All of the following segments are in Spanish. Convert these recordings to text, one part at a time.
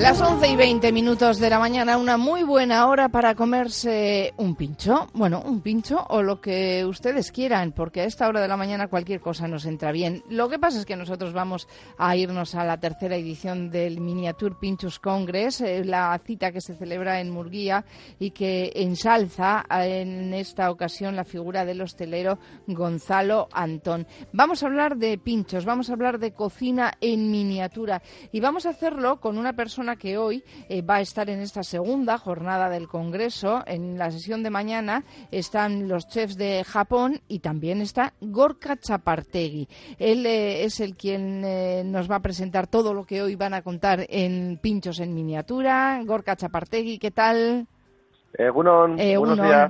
Las 11 y 20 minutos de la mañana, una muy buena hora para comerse un pincho. Bueno, un pincho o lo que ustedes quieran, porque a esta hora de la mañana cualquier cosa nos entra bien. Lo que pasa es que nosotros vamos a irnos a la tercera edición del Miniature Pinchos Congress, eh, la cita que se celebra en Murguía y que ensalza eh, en esta ocasión la figura del hostelero Gonzalo Antón. Vamos a hablar de pinchos, vamos a hablar de cocina en miniatura y vamos a hacerlo con una persona que hoy eh, va a estar en esta segunda jornada del Congreso. En la sesión de mañana están los chefs de Japón y también está Gorka Chapartegui. Él eh, es el quien eh, nos va a presentar todo lo que hoy van a contar en Pinchos en Miniatura. Gorka Chapartegui, ¿qué tal?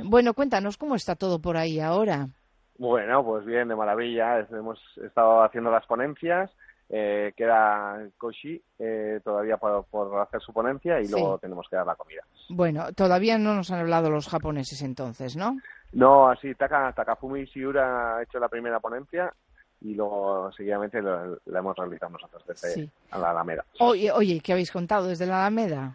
Bueno, cuéntanos cómo está todo por ahí ahora. Bueno, pues bien, de maravilla. Hemos estado haciendo las ponencias eh, queda Koshi eh, todavía por, hacer su ponencia y luego tenemos que dar la comida. Bueno, todavía no nos han hablado los japoneses entonces, ¿no? No, así Taka, Takafumi Shiura ha hecho la primera ponencia y luego seguidamente la hemos realizado nosotros desde la Alameda. Oye, oye, ¿qué habéis contado desde la Alameda?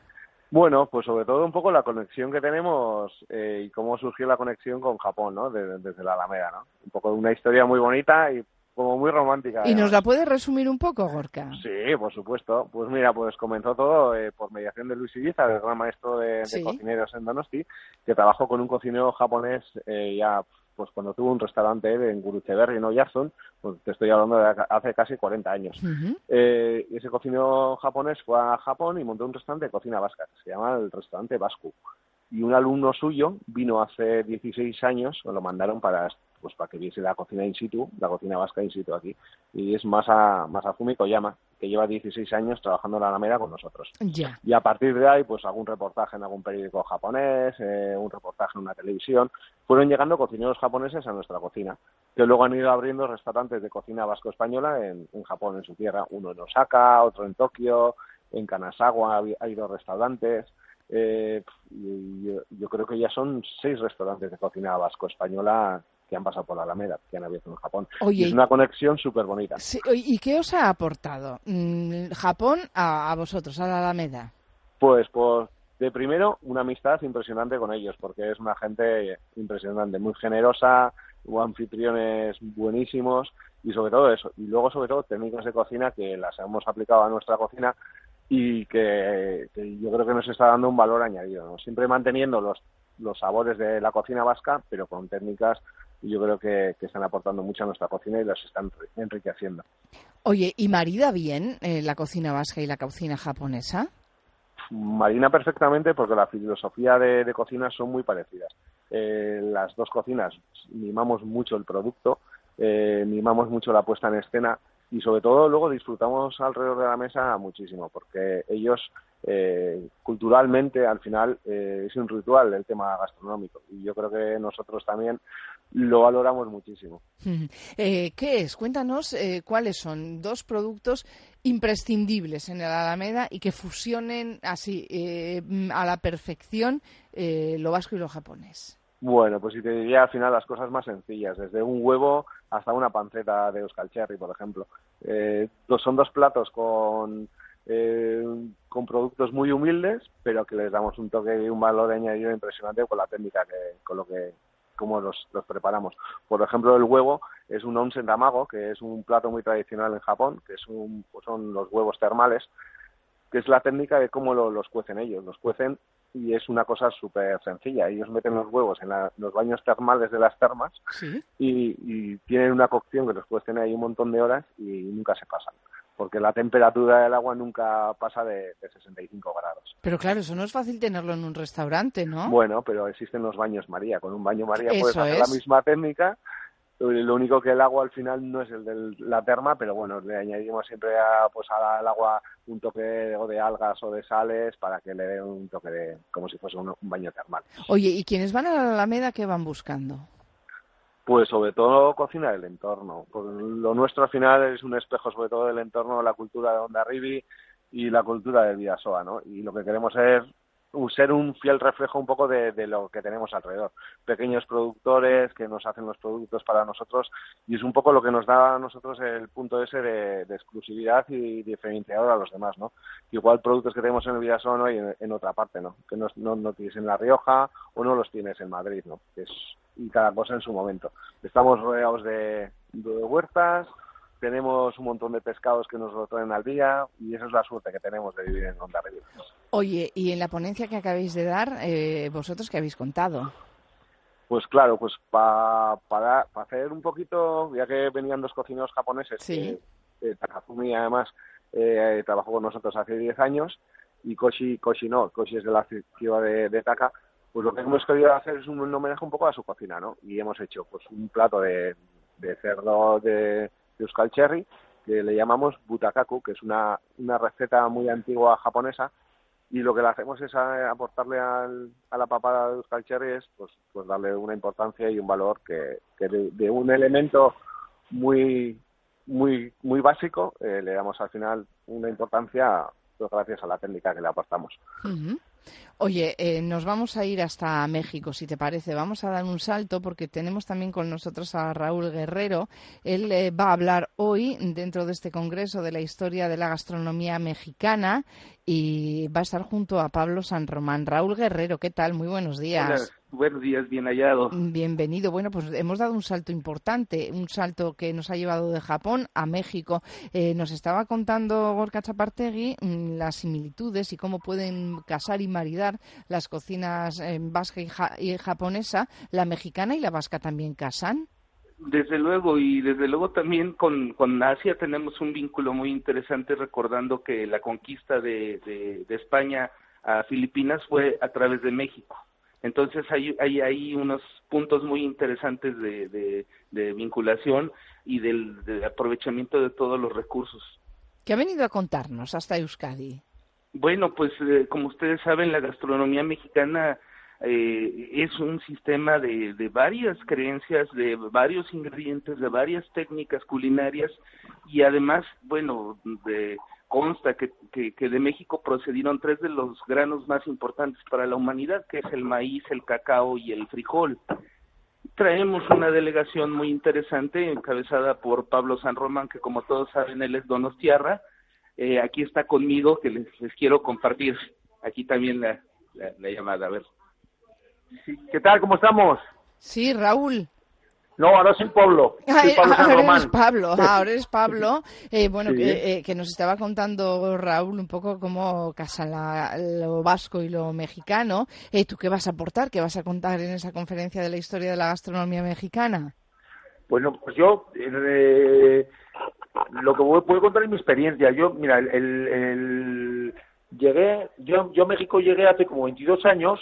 Bueno, pues sobre todo un poco la conexión que tenemos eh, y cómo surgió la conexión con Japón, ¿no? desde la Alameda, ¿no? Un poco una historia muy bonita y como muy romántica. ¿Y nos la puedes resumir un poco, Gorka? Sí, por supuesto. Pues mira, pues comenzó todo eh, por mediación de Luis Ibiza, el gran maestro de, cocineros en Donosti, que trabajó con un cocinero japonés eh, ya pues cuando tuvo un restaurante en Gurucheberry, en Oyarzun, pues te estoy hablando de hace casi 40 años. eh, ese cocinero japonés fue a Japón y montó un restaurante de cocina vasca, que se llama el restaurante Bascu. Y un alumno suyo vino hace 16 años, lo mandaron para pues para que viese la cocina in situ, la cocina vasca in situ aquí. Y es Masa, Masafumi Koyama, que lleva 16 años trabajando en la Alameda con nosotros. Y a partir de ahí, pues algún reportaje en algún periódico japonés, eh, un reportaje en una televisión, fueron llegando cocineros japoneses a nuestra cocina, que luego han ido abriendo restaurantes de cocina vasco-española en, Japón, en su tierra, uno en Osaka, otro en Tokio, en Kanazawa ha habido restaurantes. Eh, yo, yo, creo que ya son seis restaurantes de cocina vasco-española que han pasado por la Alameda, que han abierto en Japón. y es una conexión súper bonita. ¿Y qué os ha aportado mm, Japón a, vosotros, a la Alameda? Pues, pues de primero, una amistad impresionante con ellos, porque es una gente impresionante, muy generosa, anfitriones buenísimos y sobre todo eso. Y luego, sobre todo, técnicas de cocina que las hemos aplicado a nuestra cocina y que, yo creo que nos está dando un valor añadido, siempre manteniendo los, los sabores de la cocina vasca, pero con técnicas y yo creo que, están aportando mucho a nuestra cocina y las están enriqueciendo. Oye, ¿y marida bien eh, la cocina vasca y la cocina japonesa? Marina perfectamente porque la filosofía de, cocina son muy parecidas. Eh, las dos cocinas mimamos mucho el producto, eh, mimamos mucho la puesta en escena y sobre todo luego disfrutamos alrededor de la mesa muchísimo porque ellos eh, culturalmente al final eh, es un ritual el tema gastronómico y yo creo que nosotros también lo valoramos muchísimo. Eh, ¿Qué es? Cuéntanos cuáles son dos productos imprescindibles en el Alameda y que fusionen así a la perfección lo vasco y lo japonés. Bueno, pues si te diría al final las cosas más sencillas, desde un huevo hasta una panceta de Euskal Cherry, por ejemplo. Eh, son dos platos con, eh, con productos muy humildes, pero que les damos un toque y un valor añadido impresionante con la técnica, que, con lo que cómo los, los preparamos. Por ejemplo, el huevo es un onsen tamago, que es un plato muy tradicional en Japón, que es un, pues son los huevos termales, que es la técnica de cómo los cuecen ellos. Los cuecen y es una cosa súper sencilla. Ellos meten los huevos en los baños termales de las termas y, tienen una cocción que los puedes tener ahí un montón de horas y nunca se pasan. Porque la temperatura del agua nunca pasa de, 65 grados. Pero claro, eso no es fácil tenerlo en un restaurante, ¿no? Bueno, pero existen los baños María. Con un baño María puedes hacer la misma técnica lo único que el agua al final no es el de la terma, pero bueno, le añadimos siempre a, pues al agua un toque de, algas o de sales para que le dé un toque de como si fuese un, baño termal. Oye, ¿y quienes van a la Alameda qué van buscando? Pues sobre todo cocina del entorno. Lo nuestro al final es un espejo sobre todo del entorno, la cultura de Onda Ribi y la cultura del Vidasoa, ¿no? Y lo que queremos es ser un fiel reflejo un poco de, lo que tenemos alrededor. Pequeños productores que nos hacen los productos para nosotros y es un poco lo que nos da a nosotros el punto ese de, exclusividad y diferenciador a los demás, ¿no? Igual productos que tenemos en el Vidasón hoy en, otra parte, ¿no? Que no, no, tienes en La Rioja o no los tienes en Madrid, ¿no? es, y cada cosa en su momento. Estamos rodeados de, de huertas, tenemos un montón de pescados que nos lo traen al día y esa es la suerte que tenemos de vivir en Ondarribia. Oye, y en la ponencia que acabáis de dar, eh, ¿vosotros qué habéis contado? Pues claro, pues para hacer un poquito, ya que venían dos cocineros japoneses, sí. eh, Takazumi además eh, trabajó con nosotros hace 10 años y Koshi, Koshi no, Koshi es de la ciudad de, de Taka, pues lo que hemos querido hacer es un, homenaje un poco a su cocina, ¿no? Y hemos hecho pues un plato de, de cerdo de de Euskal Cherry, que le llamamos butakaku, que es una, una receta muy antigua japonesa, y lo que le hacemos es aportarle al, a la papada de Euskal Cherry es pues, pues darle una importancia y un valor que, que de, un elemento muy muy muy básico eh, le damos al final una importancia pues, gracias a la técnica que le aportamos. Oye, eh, nos vamos a ir hasta México, si te parece. Vamos a dar un salto porque tenemos también con nosotros a Raúl Guerrero. Él eh, va a hablar hoy dentro de este congreso de la historia de la gastronomía mexicana y va a estar junto a Pablo San Román. Raúl Guerrero, ¿qué tal? Muy buenos días. Buenos días, bien hallado. Bienvenido. Bueno, pues hemos dado un salto importante, un salto que nos ha llevado de Japón a México. Eh, nos estaba contando Gorka Chapartegui mm, las similitudes y cómo pueden casar y maridar las cocinas eh, vasca y japonesa. ¿La mexicana y la vasca también casan? Desde luego, y desde luego también con, con Asia tenemos un vínculo muy interesante recordando que la conquista de, de, España a Filipinas fue a través de México. Entonces hay, hay, hay unos puntos muy interesantes de, de, vinculación y del, aprovechamiento de todos los recursos. ¿Qué ha venido a contarnos hasta Euskadi? Bueno, pues eh, como ustedes saben, la gastronomía mexicana eh, es un sistema de, de, varias creencias, de varios ingredientes, de varias técnicas culinarias y además, bueno, de, consta que, que, de México procedieron tres de los granos más importantes para la humanidad, que es el maíz, el cacao y el frijol. Traemos una delegación muy interesante encabezada por Pablo San Román, que como todos saben, él es Donostiarra. Eh, aquí está conmigo, que les, les quiero compartir aquí también la, la llamada. A ver. ¿Qué tal? ¿Cómo estamos? Sí, Raúl. No, ahora soy Pablo. Soy Pablo ahora eres Pablo, ahora eres Pablo. Eh, bueno, que, eh, que, nos estaba contando Raúl un poco cómo casan lo vasco y lo mexicano. Eh, ¿Tú qué vas a aportar? ¿Qué vas a contar en esa conferencia de la historia de la gastronomía mexicana? Bueno, pues yo eh, lo que puedo contar es mi experiencia. Yo, mira, el, el, llegué, yo, yo a México llegué hace como 22 años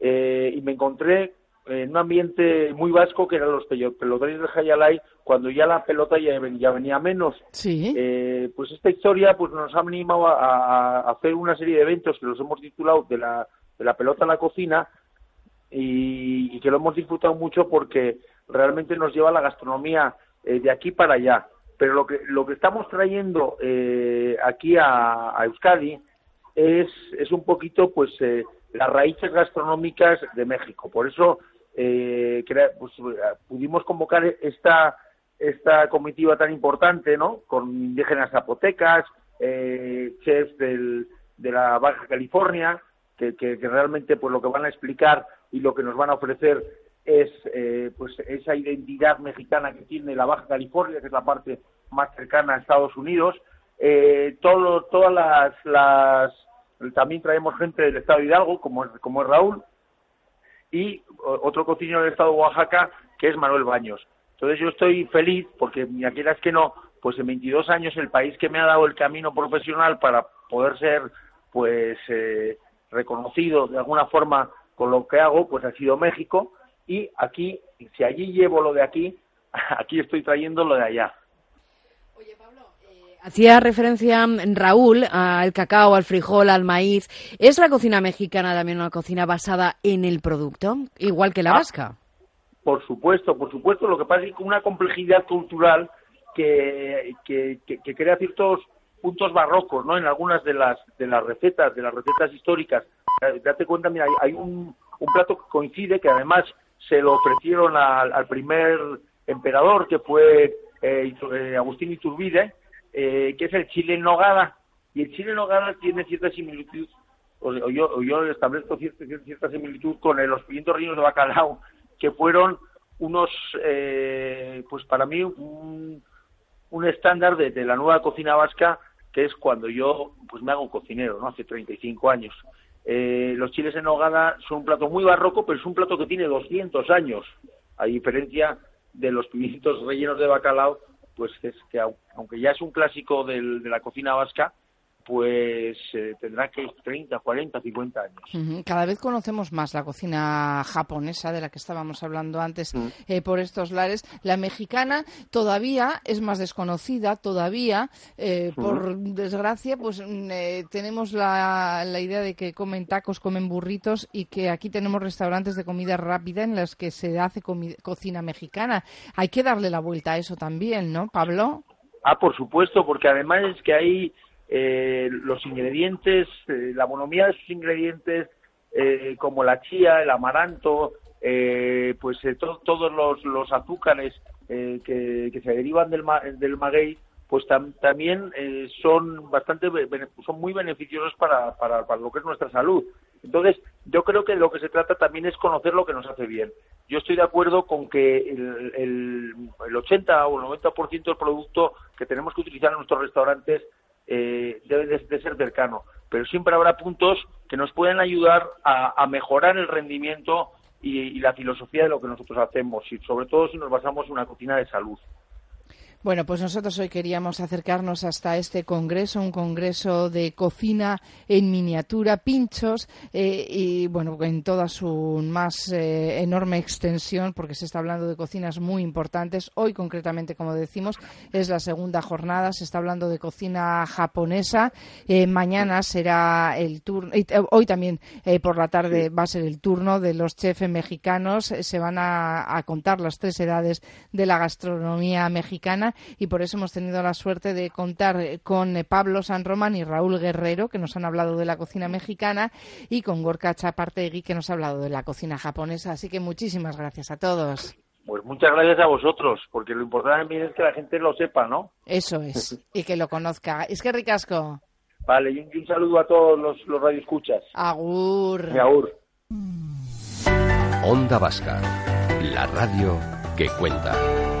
eh, y me encontré en un ambiente muy vasco que eran los pelotones de Jayalay cuando ya la pelota ya, venía menos. Sí. Eh, pues esta historia pues nos ha animado a, hacer una serie de eventos que los hemos titulado de la, de la pelota a la cocina y, que lo hemos disfrutado mucho porque realmente nos lleva la gastronomía eh, de aquí para allá. Pero lo que, lo que estamos trayendo aquí a, a Euskadi es, es un poquito pues las raíces gastronómicas de México. Por eso eh, pues, pudimos convocar esta, esta comitiva tan importante, ¿no? Con indígenas zapotecas, eh, chefs del, de la Baja California, que, que, realmente pues lo que van a explicar y lo que nos van a ofrecer es eh, pues esa identidad mexicana que tiene la Baja California, que es la parte más cercana a Estados Unidos. Eh, todo, todas las, las también traemos gente del estado de Hidalgo, como es, como es Raúl, y otro cocinero del estado de Oaxaca, que es Manuel Baños. Entonces yo estoy feliz porque, ni quieras que no, pues en 22 años el país que me ha dado el camino profesional para poder ser, pues, eh, reconocido de alguna forma con lo que hago, pues ha sido México. Y aquí, si allí llevo lo de aquí, aquí estoy trayendo lo de allá. Hacía referencia mm, Raúl al cacao, al frijol, al maíz. ¿Es la cocina mexicana también una cocina basada en el producto, igual que la ah, vasca? Por supuesto, por supuesto. Lo que pasa es que una complejidad cultural que, que, crea ciertos puntos barrocos, ¿no? En algunas de las de las recetas, de las recetas históricas. Eh, date cuenta, mira, hay, un, un plato que coincide que además se lo ofrecieron al, primer emperador que fue eh, eh, Agustín Iturbide, que es el chile en nogada. Y el chile en nogada tiene cierta similitud, o, yo, yo establezco cierta, cierta similitud con los pimientos rellenos de bacalao, que fueron unos, pues para mí, un, un estándar de, la nueva cocina vasca, que es cuando yo pues me hago cocinero, ¿no? Hace 35 años. Eh, los chiles en nogada son un plato muy barroco, pero es un plato que tiene 200 años, a diferencia de los pimientos rellenos de bacalao, pues es que aunque ya es un clásico de la cocina vasca, pues eh, tendrá que 30, 40, 50 años. Cada vez conocemos más la cocina japonesa de la que estábamos hablando antes eh, por estos lares. La mexicana todavía es más desconocida, todavía, eh, por desgracia, pues mm, tenemos la, la, idea de que comen tacos, comen burritos y que aquí tenemos restaurantes de comida rápida en los que se hace cocina mexicana. Hay que darle la vuelta a eso también, ¿no, Pablo? Ah, por supuesto, porque además es que hay eh, los ingredientes, eh, la bonomía de sus ingredientes, eh, como la chía, el amaranto, pues todos los, azúcares que, que, se derivan del, del maguey, pues también son bastante son muy beneficiosos para, para, para, lo que es nuestra salud. Entonces, yo creo que lo que se trata también es conocer lo que nos hace bien. Yo estoy de acuerdo con que el, el, el 80 o el 90% del producto que tenemos que utilizar en nuestros restaurantes eh, debe de, ser cercano. Pero siempre habrá puntos que nos pueden ayudar a, mejorar el rendimiento y, y, la filosofía de lo que nosotros hacemos, y sobre todo si nos basamos en una cocina de salud. Bueno, pues nosotros hoy queríamos acercarnos hasta este congreso, un congreso de cocina en miniatura, pinchos, eh, y bueno, en toda su más eh, enorme extensión, porque se está hablando de cocinas muy importantes. Hoy, concretamente, como decimos, es la segunda jornada, se está hablando de cocina japonesa. Eh, mañana será el turno, hoy también por la tarde va a ser el turno de los chefs mexicanos. Se van a contar las tres edades de la gastronomía mexicana y por eso hemos tenido la suerte de contar eh, con eh, Pablo San Román y Raúl Guerrero, que nos han hablado de la cocina mexicana, y con Gorka Chapartegui, que nos ha hablado de la cocina japonesa. Así que muchísimas gracias a todos. Pues muchas gracias a vosotros, porque lo importante también es que la gente lo sepa, ¿no? Eso es, y que lo conozca. Es que ricasco. Vale, y un, saludo a todos los, los radioescuchas. Agur. Y agur. Onda Vasca, la radio que cuenta.